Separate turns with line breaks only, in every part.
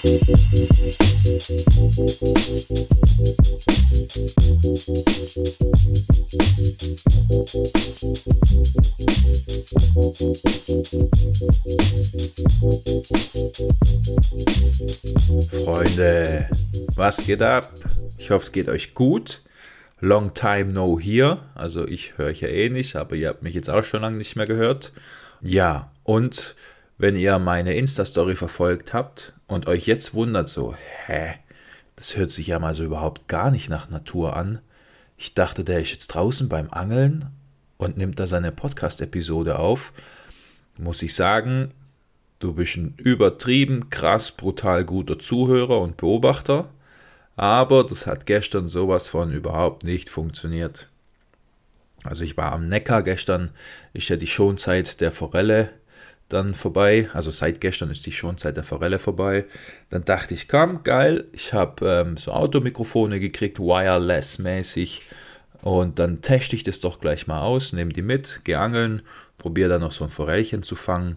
Freunde, was geht ab? Ich hoffe, es geht euch gut. Long time no here. Also ich höre euch ja eh nicht, aber ihr habt mich jetzt auch schon lange nicht mehr gehört. Ja, und wenn ihr meine Insta-Story verfolgt habt und euch jetzt wundert so, hä, das hört sich ja mal so überhaupt gar nicht nach Natur an. Ich dachte, der ist jetzt draußen beim Angeln und nimmt da seine Podcast-Episode auf. Muss ich sagen, du bist ein übertrieben, krass, brutal guter Zuhörer und Beobachter. Aber das hat gestern sowas von überhaupt nicht funktioniert. Also ich war am Neckar gestern, ist ja die Schonzeit der Forelle dann vorbei. Also seit gestern ist die Schonzeit der Forelle vorbei. Dann dachte ich, komm, geil, ich habe ähm, so Automikrofone gekriegt, wireless-mäßig. Und dann teste ich das doch gleich mal aus, nehme die mit, gehe angeln, probiere dann noch so ein Forellchen zu fangen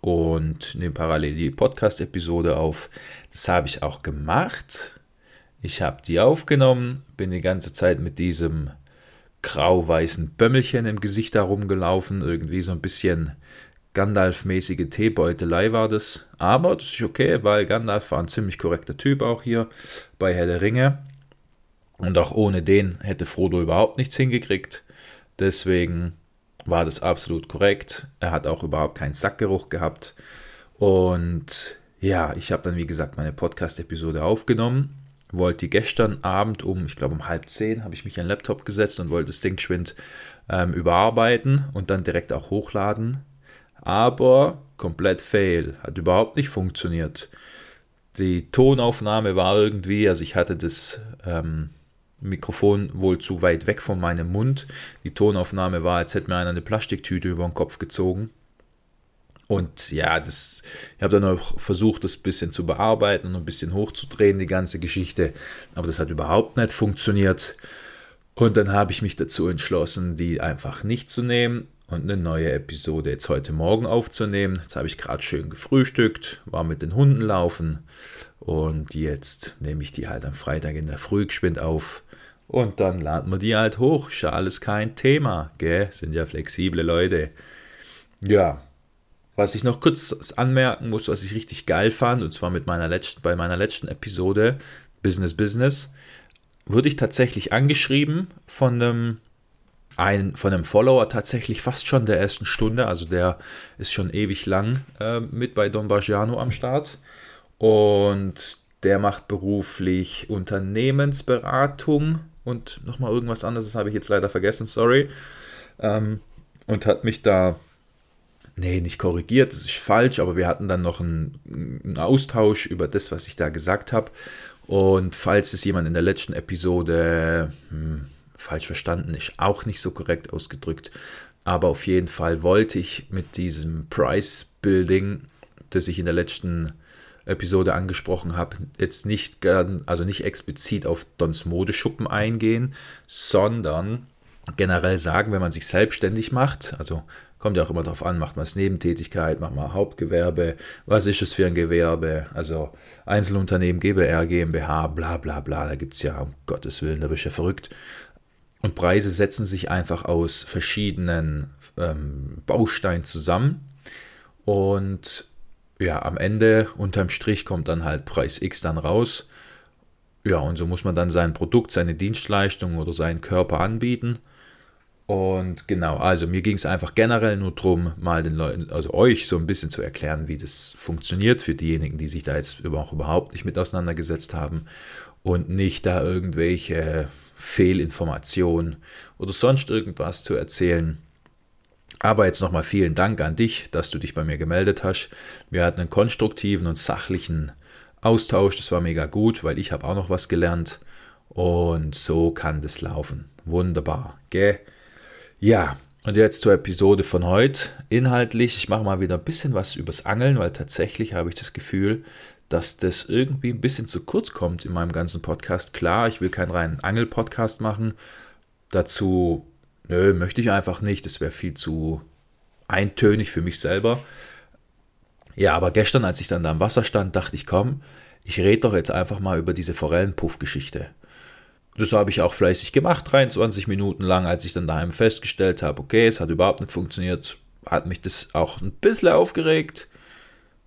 und nehme parallel die Podcast-Episode auf. Das habe ich auch gemacht. Ich habe die aufgenommen, bin die ganze Zeit mit diesem grau-weißen Bömmelchen im Gesicht herumgelaufen, irgendwie so ein bisschen Gandalf-mäßige Teebeutelei war das. Aber das ist okay, weil Gandalf war ein ziemlich korrekter Typ auch hier bei Herr der Ringe. Und auch ohne den hätte Frodo überhaupt nichts hingekriegt. Deswegen war das absolut korrekt. Er hat auch überhaupt keinen Sackgeruch gehabt. Und ja, ich habe dann, wie gesagt, meine Podcast-Episode aufgenommen. Wollte gestern Abend um, ich glaube um halb zehn, habe ich mich an den Laptop gesetzt und wollte das Ding geschwind ähm, überarbeiten und dann direkt auch hochladen. Aber komplett fail. Hat überhaupt nicht funktioniert. Die Tonaufnahme war irgendwie, also ich hatte das ähm, Mikrofon wohl zu weit weg von meinem Mund. Die Tonaufnahme war, als hätte mir einer eine Plastiktüte über den Kopf gezogen. Und ja, das, ich habe dann auch versucht, das ein bisschen zu bearbeiten und ein bisschen hochzudrehen, die ganze Geschichte. Aber das hat überhaupt nicht funktioniert. Und dann habe ich mich dazu entschlossen, die einfach nicht zu nehmen und eine neue Episode jetzt heute Morgen aufzunehmen. Jetzt habe ich gerade schön gefrühstückt, war mit den Hunden laufen und jetzt nehme ich die halt am Freitag in der Früh geschwind auf und dann laden wir die halt hoch. Ist ja alles kein Thema, gell? Sind ja flexible Leute. Ja, was ich noch kurz anmerken muss, was ich richtig geil fand, und zwar mit meiner letzten, bei meiner letzten Episode Business Business, wurde ich tatsächlich angeschrieben von einem, ein, von einem Follower tatsächlich fast schon der ersten Stunde. Also der ist schon ewig lang äh, mit bei Don Bargiano am Start. Und der macht beruflich Unternehmensberatung und nochmal irgendwas anderes, das habe ich jetzt leider vergessen, sorry. Ähm, und hat mich da, nee, nicht korrigiert, das ist falsch, aber wir hatten dann noch einen, einen Austausch über das, was ich da gesagt habe. Und falls es jemand in der letzten Episode hm, falsch verstanden ist, auch nicht so korrekt ausgedrückt, aber auf jeden Fall wollte ich mit diesem Price Building, das ich in der letzten Episode angesprochen habe, jetzt nicht, also nicht explizit auf Dons Modeschuppen eingehen, sondern generell sagen, wenn man sich selbstständig macht, also kommt ja auch immer darauf an, macht man es Nebentätigkeit, macht man Hauptgewerbe, was ist es für ein Gewerbe, also Einzelunternehmen, GBR, GmbH, bla bla bla, da gibt es ja, um Gottes Willen, da bist du ja verrückt. Und Preise setzen sich einfach aus verschiedenen ähm, Bausteinen zusammen. Und ja, am Ende unterm Strich kommt dann halt Preis X dann raus. Ja, und so muss man dann sein Produkt, seine Dienstleistung oder seinen Körper anbieten. Und genau, also mir ging es einfach generell nur darum, mal den Leuten, also euch so ein bisschen zu erklären, wie das funktioniert für diejenigen, die sich da jetzt auch überhaupt nicht mit auseinandergesetzt haben und nicht da irgendwelche Fehlinformationen oder sonst irgendwas zu erzählen. Aber jetzt nochmal vielen Dank an dich, dass du dich bei mir gemeldet hast. Wir hatten einen konstruktiven und sachlichen Austausch. Das war mega gut, weil ich habe auch noch was gelernt. Und so kann das laufen. Wunderbar. Gell? Ja, und jetzt zur Episode von heute. Inhaltlich, ich mache mal wieder ein bisschen was übers Angeln, weil tatsächlich habe ich das Gefühl, dass das irgendwie ein bisschen zu kurz kommt in meinem ganzen Podcast. Klar, ich will keinen reinen Angel-Podcast machen. Dazu nö, möchte ich einfach nicht. Das wäre viel zu eintönig für mich selber. Ja, aber gestern, als ich dann da am Wasser stand, dachte ich, komm, ich rede doch jetzt einfach mal über diese Forellenpuff-Geschichte. Das habe ich auch fleißig gemacht, 23 Minuten lang, als ich dann daheim festgestellt habe, okay, es hat überhaupt nicht funktioniert, hat mich das auch ein bisschen aufgeregt.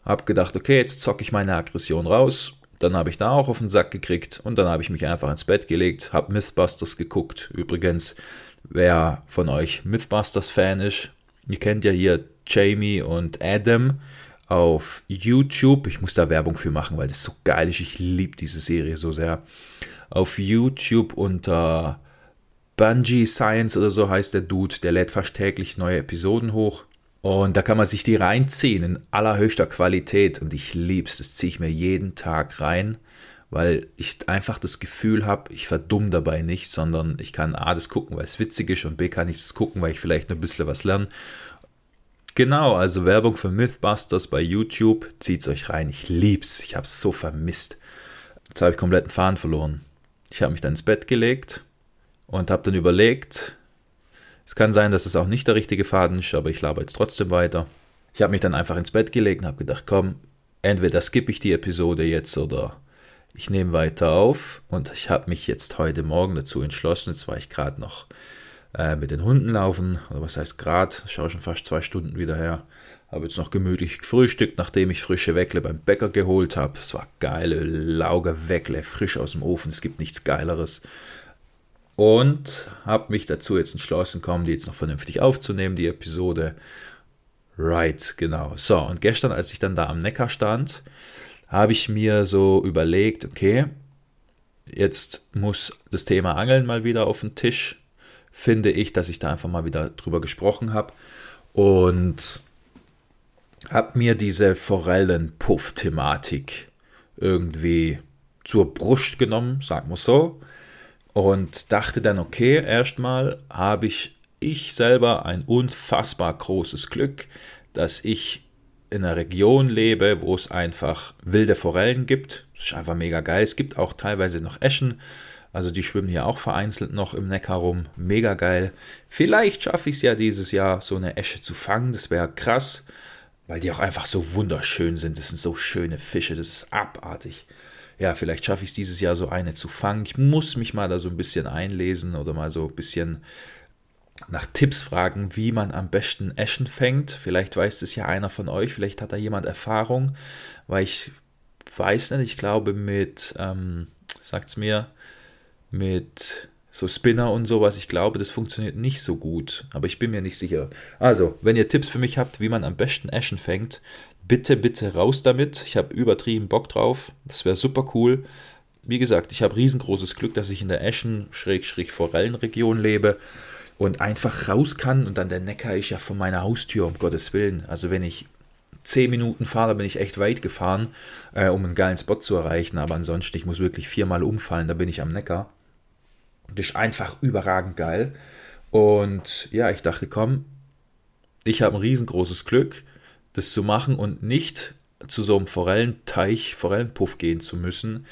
Hab gedacht, okay, jetzt zocke ich meine Aggression raus. Dann habe ich da auch auf den Sack gekriegt und dann habe ich mich einfach ins Bett gelegt, habe Mythbusters geguckt. Übrigens, wer von euch Mythbusters-Fan ist, ihr kennt ja hier Jamie und Adam auf YouTube. Ich muss da Werbung für machen, weil das so geil ist. Ich liebe diese Serie so sehr auf YouTube unter Bungie Science oder so heißt der Dude, der lädt fast täglich neue Episoden hoch. Und da kann man sich die reinziehen in allerhöchster Qualität. Und ich lieb's, das ziehe ich mir jeden Tag rein, weil ich einfach das Gefühl habe, ich verdumm dabei nicht, sondern ich kann A, das gucken, weil es witzig ist und B, kann ich das gucken, weil ich vielleicht noch ein bisschen was lerne. Genau, also Werbung für Mythbusters bei YouTube, zieht's euch rein. Ich lieb's, ich hab's so vermisst. Jetzt habe ich komplett einen Faden verloren. Ich habe mich dann ins Bett gelegt und habe dann überlegt, es kann sein, dass es auch nicht der richtige Faden ist, aber ich laber jetzt trotzdem weiter. Ich habe mich dann einfach ins Bett gelegt und habe gedacht, komm, entweder skippe ich die Episode jetzt oder ich nehme weiter auf. Und ich habe mich jetzt heute Morgen dazu entschlossen. Jetzt war ich gerade noch äh, mit den Hunden laufen, oder was heißt gerade, schaue schon fast zwei Stunden wieder her. Habe jetzt noch gemütlich gefrühstückt, nachdem ich frische Weckle beim Bäcker geholt habe. Es war geile Lauge Weckle, frisch aus dem Ofen. Es gibt nichts Geileres. Und habe mich dazu jetzt entschlossen, kommen die jetzt noch vernünftig aufzunehmen, die Episode. Right, genau. So, und gestern, als ich dann da am Neckar stand, habe ich mir so überlegt, okay, jetzt muss das Thema Angeln mal wieder auf den Tisch. Finde ich, dass ich da einfach mal wieder drüber gesprochen habe. Und habe mir diese Forellenpuff-Thematik irgendwie zur Brust genommen, sagen wir so, und dachte dann, okay, erstmal habe ich ich selber ein unfassbar großes Glück, dass ich in einer Region lebe, wo es einfach wilde Forellen gibt. Das ist einfach mega geil. Es gibt auch teilweise noch Eschen. Also die schwimmen hier auch vereinzelt noch im Neckar rum. Mega geil. Vielleicht schaffe ich es ja dieses Jahr, so eine Esche zu fangen. Das wäre krass weil die auch einfach so wunderschön sind. Das sind so schöne Fische, das ist abartig. Ja, vielleicht schaffe ich es dieses Jahr so eine zu fangen. Ich muss mich mal da so ein bisschen einlesen oder mal so ein bisschen nach Tipps fragen, wie man am besten Eschen fängt. Vielleicht weiß es ja einer von euch, vielleicht hat da jemand Erfahrung, weil ich weiß nicht, ich glaube mit, ähm, es mir, mit so Spinner und sowas. Ich glaube, das funktioniert nicht so gut, aber ich bin mir nicht sicher. Also, wenn ihr Tipps für mich habt, wie man am besten Eschen fängt, bitte, bitte raus damit. Ich habe übertrieben Bock drauf. Das wäre super cool. Wie gesagt, ich habe riesengroßes Glück, dass ich in der Eschen-Forellenregion lebe und einfach raus kann und dann der Neckar ist ja von meiner Haustür, um Gottes Willen. Also wenn ich zehn Minuten fahre, bin ich echt weit gefahren, äh, um einen geilen Spot zu erreichen. Aber ansonsten, ich muss wirklich viermal umfallen, da bin ich am Neckar. Das ist einfach überragend geil. Und ja, ich dachte, komm, ich habe ein riesengroßes Glück, das zu machen und nicht zu so einem Forellenteich, Forellenpuff gehen zu müssen,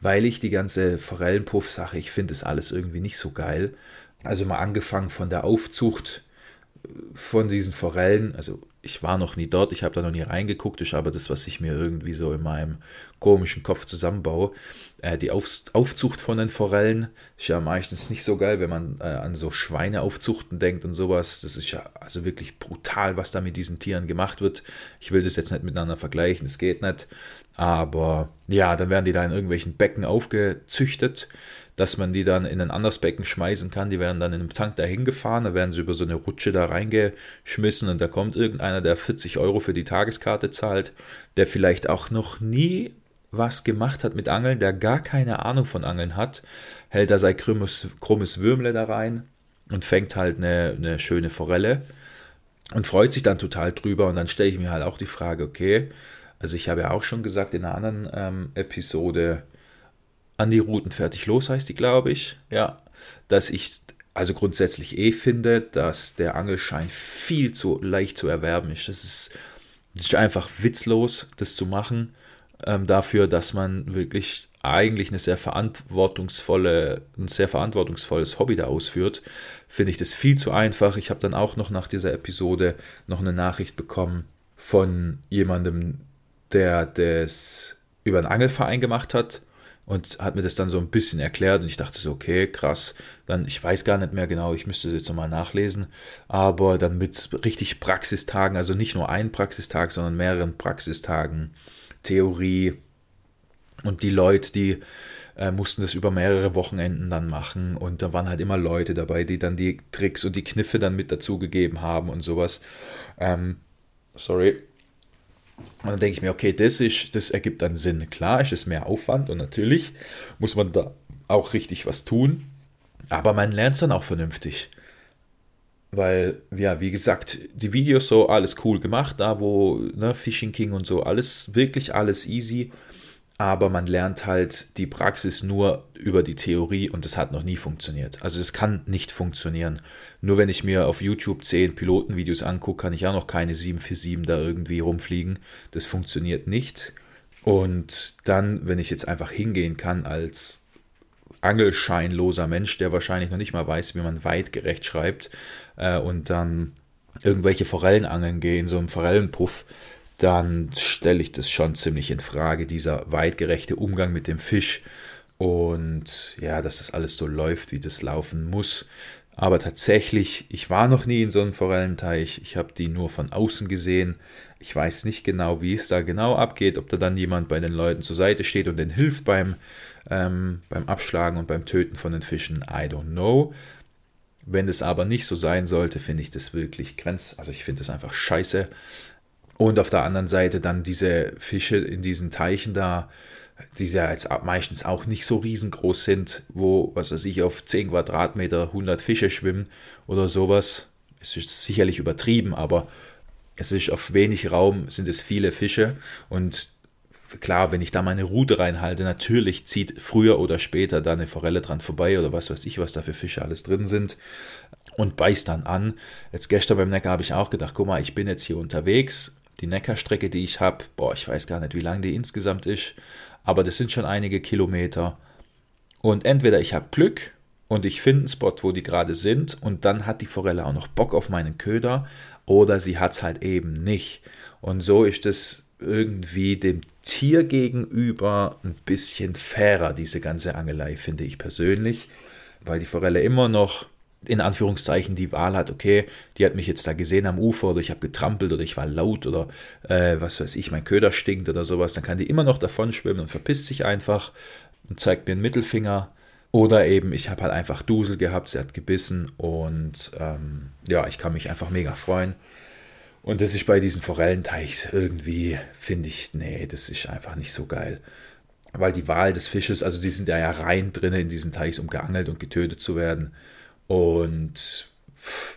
weil ich die ganze Forellenpuff-Sache, ich finde das alles irgendwie nicht so geil. Also mal angefangen von der Aufzucht von diesen Forellen, also ich war noch nie dort, ich habe da noch nie reingeguckt, ist aber das, was ich mir irgendwie so in meinem komischen Kopf zusammenbaue. Äh, die Auf Aufzucht von den Forellen ist ja meistens nicht so geil, wenn man äh, an so Schweineaufzuchten denkt und sowas. Das ist ja also wirklich brutal, was da mit diesen Tieren gemacht wird. Ich will das jetzt nicht miteinander vergleichen, das geht nicht. Aber ja, dann werden die da in irgendwelchen Becken aufgezüchtet dass man die dann in ein anderes Becken schmeißen kann. Die werden dann in einem Tank dahin gefahren, da werden sie über so eine Rutsche da reingeschmissen und da kommt irgendeiner, der 40 Euro für die Tageskarte zahlt, der vielleicht auch noch nie was gemacht hat mit Angeln, der gar keine Ahnung von Angeln hat, hält da sein krummes, krummes Würmle da rein und fängt halt eine, eine schöne Forelle und freut sich dann total drüber. Und dann stelle ich mir halt auch die Frage, okay, also ich habe ja auch schon gesagt in einer anderen ähm, Episode, an die Routen fertig los heißt die, glaube ich. Ja, dass ich also grundsätzlich eh finde, dass der Angelschein viel zu leicht zu erwerben ist. Das ist, das ist einfach witzlos, das zu machen. ähm, dafür, dass man wirklich eigentlich eine sehr verantwortungsvolle, ein sehr verantwortungsvolles Hobby da ausführt, finde ich das viel zu einfach. Ich habe dann auch noch nach dieser Episode noch eine Nachricht bekommen von jemandem, der das über einen Angelverein gemacht hat und hat mir das dann so ein bisschen erklärt und ich dachte so, okay, krass, dann, ich weiß gar nicht mehr genau, ich müsste es jetzt nochmal nachlesen, aber dann mit richtig Praxistagen, also nicht nur ein Praxistag, sondern mehreren Praxistagen, Theorie und die Leute, die äh, mussten das über mehrere Wochenenden dann machen und da waren halt immer Leute dabei, die dann die Tricks und die Kniffe dann mit dazugegeben haben und sowas. Ähm, sorry, und dann denke ich mir, okay, das, ist, das ergibt dann Sinn. Klar ist es mehr Aufwand und natürlich muss man da auch richtig was tun. Aber man lernt es dann auch vernünftig. Weil, ja, wie gesagt, die Videos so, alles cool gemacht, da wo, ne, Fishing King und so, alles, wirklich alles easy aber man lernt halt die Praxis nur über die Theorie und das hat noch nie funktioniert. Also es kann nicht funktionieren. Nur wenn ich mir auf YouTube 10 Pilotenvideos angucke, kann ich auch noch keine 747 da irgendwie rumfliegen. Das funktioniert nicht. Und dann, wenn ich jetzt einfach hingehen kann als angelscheinloser Mensch, der wahrscheinlich noch nicht mal weiß, wie man weitgerecht schreibt, äh, und dann irgendwelche Forellen angeln gehe in so einem Forellenpuff, dann stelle ich das schon ziemlich in Frage, dieser weitgerechte Umgang mit dem Fisch und ja, dass das alles so läuft, wie das laufen muss. Aber tatsächlich, ich war noch nie in so einem Forellenteich. Ich habe die nur von außen gesehen. Ich weiß nicht genau, wie es da genau abgeht, ob da dann jemand bei den Leuten zur Seite steht und denen hilft beim, ähm, beim Abschlagen und beim Töten von den Fischen. I don't know. Wenn es aber nicht so sein sollte, finde ich das wirklich grenz. Also ich finde das einfach scheiße. Und auf der anderen Seite dann diese Fische in diesen Teichen da, die ja jetzt meistens auch nicht so riesengroß sind, wo, was weiß ich, auf 10 Quadratmeter 100 Fische schwimmen oder sowas. Es ist sicherlich übertrieben, aber es ist auf wenig Raum sind es viele Fische und klar, wenn ich da meine Route reinhalte, natürlich zieht früher oder später da eine Forelle dran vorbei oder was weiß ich, was da für Fische alles drin sind und beißt dann an. Jetzt gestern beim Neckar habe ich auch gedacht, guck mal, ich bin jetzt hier unterwegs, die Neckarstrecke, die ich habe, boah, ich weiß gar nicht, wie lang die insgesamt ist, aber das sind schon einige Kilometer. Und entweder ich habe Glück und ich finde einen Spot, wo die gerade sind, und dann hat die Forelle auch noch Bock auf meinen Köder, oder sie hat es halt eben nicht. Und so ist es irgendwie dem Tier gegenüber ein bisschen fairer, diese ganze Angelei, finde ich persönlich, weil die Forelle immer noch in Anführungszeichen die Wahl hat, okay, die hat mich jetzt da gesehen am Ufer oder ich habe getrampelt oder ich war laut oder äh, was weiß ich, mein Köder stinkt oder sowas, dann kann die immer noch davon schwimmen und verpisst sich einfach und zeigt mir einen Mittelfinger. Oder eben, ich habe halt einfach Dusel gehabt, sie hat gebissen und ähm, ja, ich kann mich einfach mega freuen. Und das ist bei diesen Forellenteichs irgendwie, finde ich, nee, das ist einfach nicht so geil. Weil die Wahl des Fisches, also die sind ja, rein drinnen in diesen Teichs, um geangelt und getötet zu werden. Und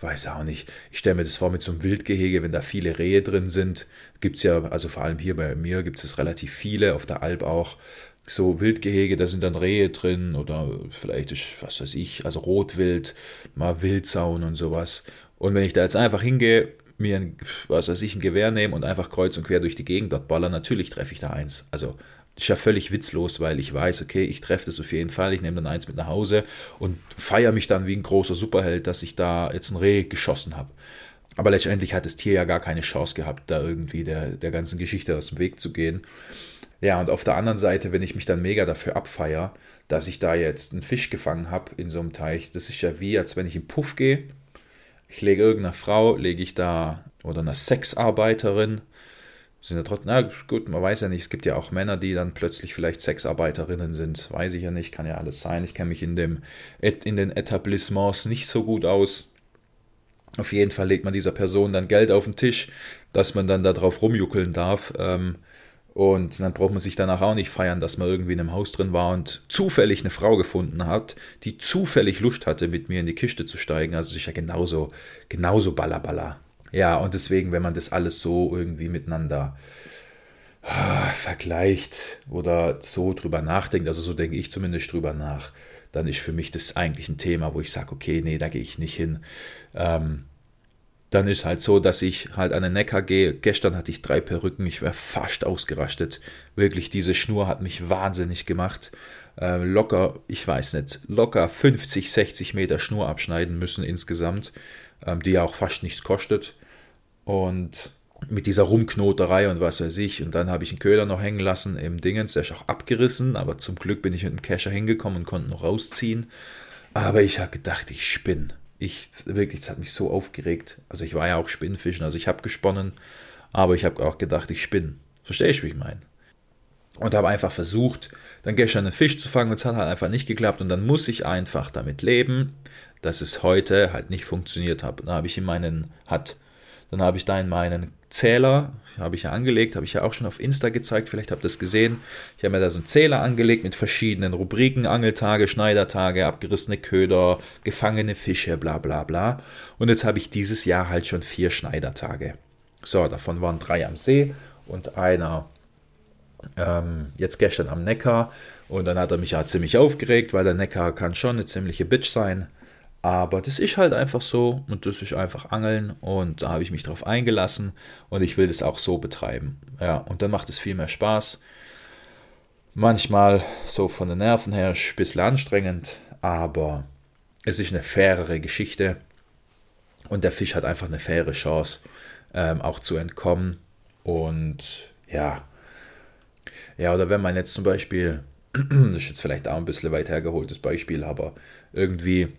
weiß auch nicht, ich stelle mir das vor mit so einem Wildgehege, wenn da viele Rehe drin sind, gibt es ja, also vor allem hier bei mir gibt es relativ viele, auf der Alp auch, so Wildgehege, da sind dann Rehe drin oder vielleicht ist, was weiß ich, also Rotwild, mal Wildzaun und sowas. Und wenn ich da jetzt einfach hingehe, mir ein, was weiß ich, ein Gewehr nehme und einfach kreuz und quer durch die Gegend dort baller, natürlich treffe ich da eins. Also ist ja völlig witzlos, weil ich weiß, okay, ich treffe das auf jeden Fall, ich nehme dann eins mit nach Hause und feiere mich dann wie ein großer Superheld, dass ich da jetzt ein Reh geschossen habe. Aber letztendlich hat das Tier ja gar keine Chance gehabt, da irgendwie der, der ganzen Geschichte aus dem Weg zu gehen. Ja, und auf der anderen Seite, wenn ich mich dann mega dafür abfeiere, dass ich da jetzt einen Fisch gefangen habe in so einem Teich, das ist ja wie, als wenn ich im Puff gehe. Ich lege irgendeiner Frau, lege ich da, oder einer Sexarbeiterin, sind ja trotzdem, na gut, man weiß ja nicht, es gibt ja auch Männer, die dann plötzlich vielleicht Sexarbeiterinnen sind. Weiß ich ja nicht, kann ja alles sein. Ich kenne mich in, dem, in den Etablissements nicht so gut aus. Auf jeden Fall legt man dieser Person dann Geld auf den Tisch, dass man dann darauf rumjuckeln darf. Ähm, und dann braucht man sich danach auch nicht feiern, dass man irgendwie in einem Haus drin war und zufällig eine Frau gefunden hat, die zufällig Lust hatte, mit mir in die Kiste zu steigen. Also ja genauso, genauso ballerballer. Ja, und deswegen, wenn man das alles so irgendwie miteinander ah, vergleicht oder so drüber nachdenkt, also so denke ich zumindest drüber nach, dann ist für mich das eigentlich ein Thema, wo ich sage, okay, nee, da gehe ich nicht hin. Ähm, dann ist halt so, dass ich halt an den Neckar gehe. Gestern hatte ich drei Perücken, ich wäre fast ausgerastet. Wirklich, diese Schnur hat mich wahnsinnig gemacht. Äh, locker, ich weiß nicht, locker 50, 60 Meter Schnur abschneiden müssen insgesamt, ähm, die ja auch fast nichts kostet. Und mit dieser Rumknoterei und was weiß ich. Und dann habe ich einen Köder noch hängen lassen im Dingens, der ist auch abgerissen, aber zum Glück bin ich mit dem Kescher hingekommen und konnte noch rausziehen. Aber ich habe gedacht, ich spinne ich wirklich, das hat mich so aufgeregt. Also ich war ja auch Spinnfischen, also ich habe gesponnen, aber ich habe auch gedacht, ich spinne. Verstehe ich, wie ich meine? Und habe einfach versucht, dann gestern einen Fisch zu fangen und es hat halt einfach nicht geklappt und dann muss ich einfach damit leben, dass es heute halt nicht funktioniert hat. Dann habe ich in meinen, hat, dann habe ich da in meinen Zähler, habe ich ja angelegt, habe ich ja auch schon auf Insta gezeigt, vielleicht habt ihr das gesehen. Ich habe mir da so einen Zähler angelegt mit verschiedenen Rubriken, Angeltage, Schneidertage, abgerissene Köder, gefangene Fische, bla bla bla. Und jetzt habe ich dieses Jahr halt schon vier Schneidertage. So, davon waren drei am See und einer ähm, jetzt gestern am Neckar. Und dann hat er mich ja ziemlich aufgeregt, weil der Neckar kann schon eine ziemliche Bitch sein. Aber das ist halt einfach so und das ist einfach Angeln und da habe ich mich drauf eingelassen und ich will das auch so betreiben. Ja, und dann macht es viel mehr Spaß. Manchmal so von den Nerven her ein bisschen anstrengend, aber es ist eine fairere Geschichte und der Fisch hat einfach eine faire Chance, ähm, auch zu entkommen. Und ja, ja, oder wenn man jetzt zum Beispiel, das ist jetzt vielleicht auch ein bisschen weit hergeholtes Beispiel, aber irgendwie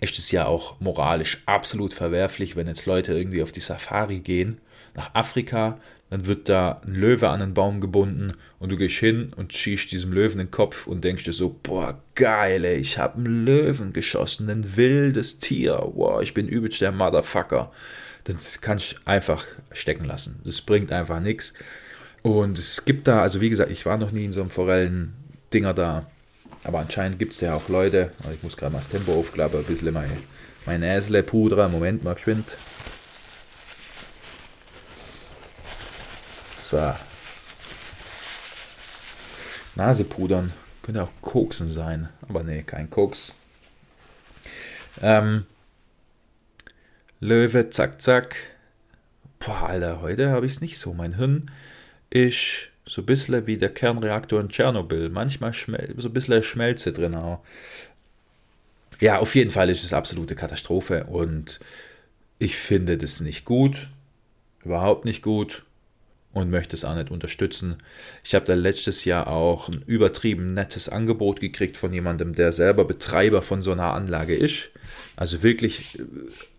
ist es ja auch moralisch absolut verwerflich, wenn jetzt Leute irgendwie auf die Safari gehen, nach Afrika, dann wird da ein Löwe an einen Baum gebunden und du gehst hin und schießt diesem Löwen den Kopf und denkst dir so, boah, geil, ich habe einen Löwen geschossen, ein wildes Tier, boah, ich bin übelst der Motherfucker. Das kannst du einfach stecken lassen. Das bringt einfach nichts. Und es gibt da, also wie gesagt, ich war noch nie in so einem Forellen-Dinger da. Aber anscheinend gibt es ja auch Leute, also ich muss gerade mal das Tempo aufklappen, ein bisschen mein, mein Näsle pudern. Moment mal geschwind. So. Nase pudern. Könnte auch Koksen sein. Aber nee, kein Koks. Ähm, Löwe, zack, zack. Boah, Alter, heute habe ich es nicht so. Mein Hirn ist so ein bisschen wie der Kernreaktor in Tschernobyl. Manchmal so ein bisschen Schmelze drin auch. Ja, auf jeden Fall ist es absolute Katastrophe und ich finde das nicht gut. Überhaupt nicht gut und möchte es auch nicht unterstützen. Ich habe da letztes Jahr auch ein übertrieben nettes Angebot gekriegt von jemandem, der selber Betreiber von so einer Anlage ist. Also wirklich, äh,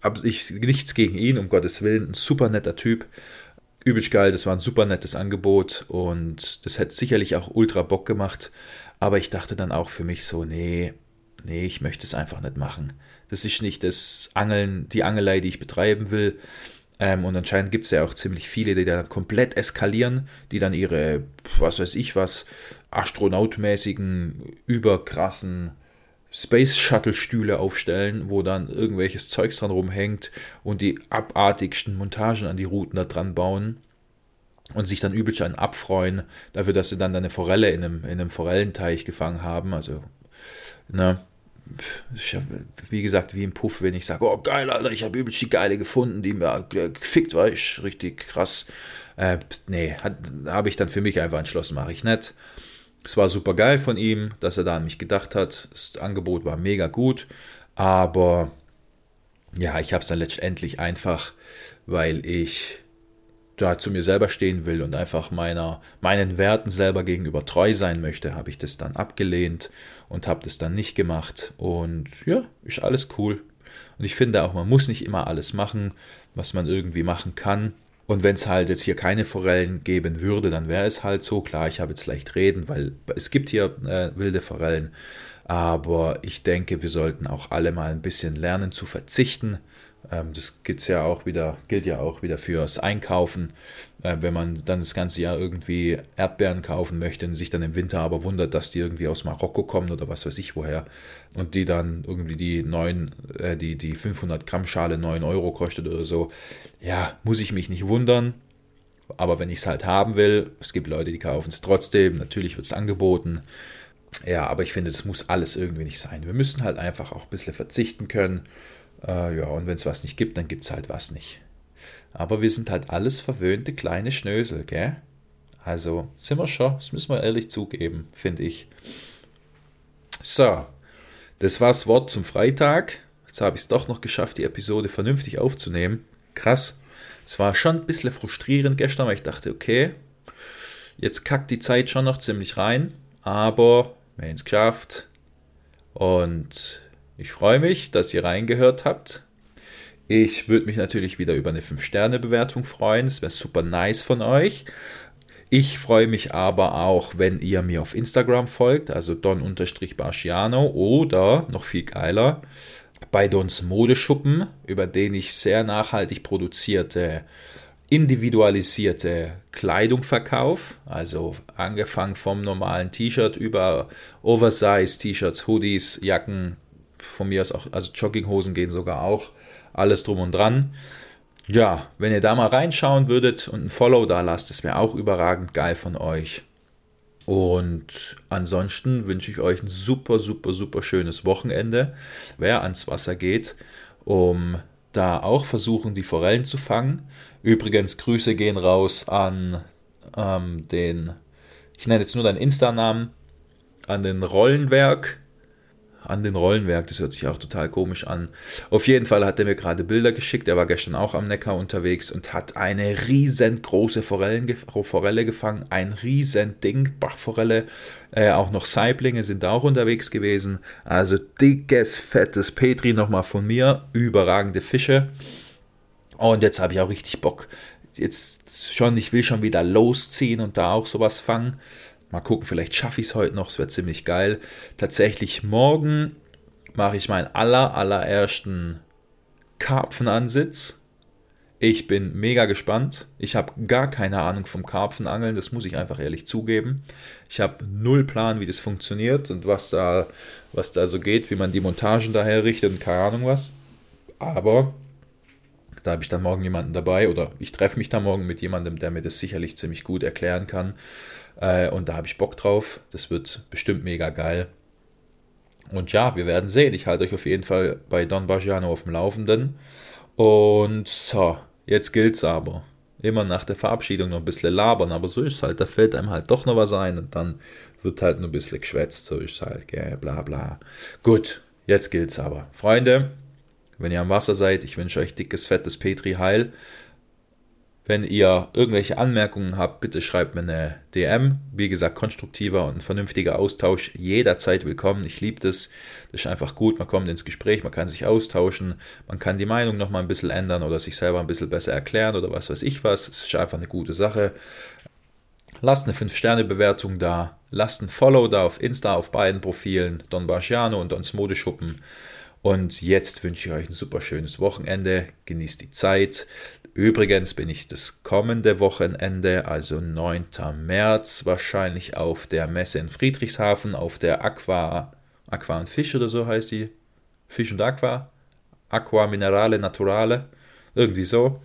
habe ich nichts gegen ihn, um Gottes Willen, ein super netter Typ übelst geil, das war ein super nettes Angebot und das hätte sicherlich auch ultra Bock gemacht. Aber ich dachte dann auch für mich so, nee, nee, ich möchte es einfach nicht machen. Das ist nicht das Angeln, die Angelei, die ich betreiben will. Ähm, und anscheinend gibt es ja auch ziemlich viele, die dann komplett eskalieren, die dann ihre, was weiß ich was, astronautmäßigen, überkrassen Space Shuttle Stühle aufstellen, wo dann irgendwelches Zeugs dran rumhängt und die abartigsten Montagen an die Routen da dran bauen und sich dann übelst an abfreuen dafür, dass sie dann eine Forelle in einem, in einem Forellenteich gefangen haben. Also, ne, wie gesagt, wie im Puff, wenn ich sage, oh geil, Alter, ich habe übelst die geile gefunden, die mir gefickt war, ich richtig krass. Äh, nee, habe ich dann für mich einfach entschlossen, mache ich nicht. Es war super geil von ihm, dass er da an mich gedacht hat. Das Angebot war mega gut, aber ja, ich habe es dann letztendlich einfach, weil ich da zu mir selber stehen will und einfach meiner, meinen Werten selber gegenüber treu sein möchte, habe ich das dann abgelehnt und habe das dann nicht gemacht. Und ja, ist alles cool. Und ich finde auch, man muss nicht immer alles machen, was man irgendwie machen kann. Und wenn es halt jetzt hier keine Forellen geben würde, dann wäre es halt so. Klar, ich habe jetzt leicht reden, weil es gibt hier äh, wilde Forellen. Aber ich denke, wir sollten auch alle mal ein bisschen lernen zu verzichten ähm, das gibt's ja auch wieder, gilt ja auch wieder fürs Einkaufen. Äh, wenn man dann das ganze Jahr irgendwie Erdbeeren kaufen möchte und sich dann im Winter aber wundert, dass die irgendwie aus Marokko kommen oder was weiß ich woher und die dann irgendwie die 9, äh, die, die 500 Gramm Schale 9 Euro kostet oder so, ja, muss ich mich nicht wundern. Aber wenn ich es halt haben will, es gibt Leute, die kaufen es trotzdem, natürlich wird es angeboten. Ja, aber ich finde, es muss alles irgendwie nicht sein. Wir müssen halt einfach auch ein bisschen verzichten können Äh, ja, und wenn es was nicht gibt, dann gibt es halt was nicht. Aber wir sind halt alles verwöhnte kleine Schnösel, gell? Also sind wir schon, das müssen wir ehrlich zugeben, finde ich. So, das war das Wort zum Freitag. Jetzt habe ich es doch noch geschafft, die Episode vernünftig aufzunehmen. Krass. Es war schon ein bisschen frustrierend gestern, weil ich dachte, okay, jetzt kackt die Zeit schon noch ziemlich rein, aber wir haben es geschafft. Und ich freue mich, dass ihr reingehört habt. Ich würde mich natürlich wieder über eine 5-Sterne-Bewertung freuen. Es wäre super nice von euch. Ich freue mich aber auch, wenn ihr mir auf Instagram folgt, also don-barciano oder noch viel geiler, bei Dons Modeschuppen, über den ich sehr nachhaltig produzierte, individualisierte Kleidung verkaufe. Also angefangen vom normalen T-Shirt über Oversize-T-Shirts, Hoodies, Jacken, von mir aus auch, also Jogginghosen gehen sogar auch, alles drum und dran ja, wenn ihr da mal reinschauen würdet und ein Follow da lasst, das wäre auch überragend geil von euch. Und ansonsten wünsche ich euch ein super, super, super schönes Wochenende. Wer ans Wasser geht, um da auch versuchen, die Forellen zu fangen. Übrigens, Grüße gehen raus an ähm, den, ich nenne jetzt nur deinen Insta-Namen, an den Rollenwerk an den Rollenwerk. Das hört sich auch total komisch an. Auf jeden Fall hat er mir gerade Bilder geschickt. Er war gestern auch am Neckar unterwegs und hat eine riesengroße Forellen, Forelle gefangen. Ein riesen Ding, Bachforelle. Äh, auch noch Saiblinge sind auch unterwegs gewesen. Also dickes, fettes Petri nochmal von mir. Überragende Fische. Und jetzt habe ich auch richtig Bock. Jetzt schon, ich will schon wieder losziehen und da auch sowas fangen. Mal gucken, vielleicht schaffe ich es heute noch. Es wird ziemlich geil. Tatsächlich morgen mache ich meinen aller, allerersten Karpfenansitz. Ich bin mega gespannt. Ich habe gar keine Ahnung vom Karpfenangeln, das muss ich einfach ehrlich zugeben. Ich habe null Plan, wie das funktioniert und was da, was da so geht, wie man die Montagen daher richtet und keine Ahnung was. Aber da habe ich dann morgen jemanden dabei oder ich treffe mich da morgen mit jemandem, der mir das sicherlich ziemlich gut erklären kann. Äh, und da habe ich Bock drauf. Das wird bestimmt mega geil. Und ja, wir werden sehen. Ich halte euch auf jeden Fall bei Don Bagiano auf dem Laufenden. Und so, jetzt gilt's aber. Immer nach der Verabschiedung noch ein bisschen labern, aber so ist halt. Da fällt einem halt doch noch was ein und dann wird halt nur ein bisschen geschwätzt. So ist halt, gell, bla bla. Gut, jetzt gilt's aber. Freunde, wenn ihr am Wasser seid, ich wünsche euch dickes, fettes Petri Heil. Wenn ihr irgendwelche Anmerkungen habt, bitte schreibt mir eine DM. Wie gesagt, konstruktiver und vernünftiger Austausch jederzeit willkommen. Ich liebe das. Das ist einfach gut. Man kommt ins Gespräch, man kann sich austauschen, man kann die Meinung noch mal ein bisschen ändern oder sich selber ein bisschen besser erklären oder was weiß ich was. Es ist einfach eine gute Sache. Lasst eine 5-Sterne-Bewertung da. Lasst ein Follow da auf Insta auf beiden Profilen, Don Barciano und Dons Modeschuppen. Und jetzt wünsche ich euch ein super schönes Wochenende. Genießt die Zeit. Übrigens bin ich das kommende Wochenende, also 9. März, wahrscheinlich auf der Messe in Friedrichshafen, auf der Aqua, Aqua und Fisch oder so heißt die. Fisch und Aqua. Aqua Minerale Naturale. Irgendwie so.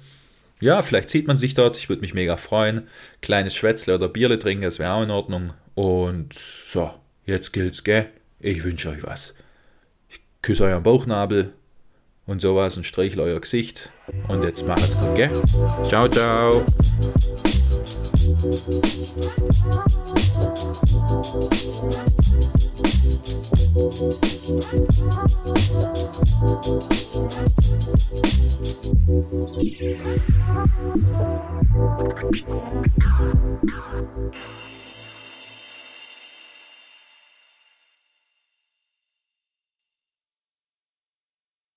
Ja, vielleicht sieht man sich dort. Ich würde mich mega freuen. Kleines Schwätzle oder Bierle trinken, das wäre auch in Ordnung. Und so, jetzt gilt's, gell? Ich wünsche euch was küsse euren Bauchnabel und sowas und streichle euer Gesicht. Und jetzt macht's gut, gell? Ciao, ciao. Thank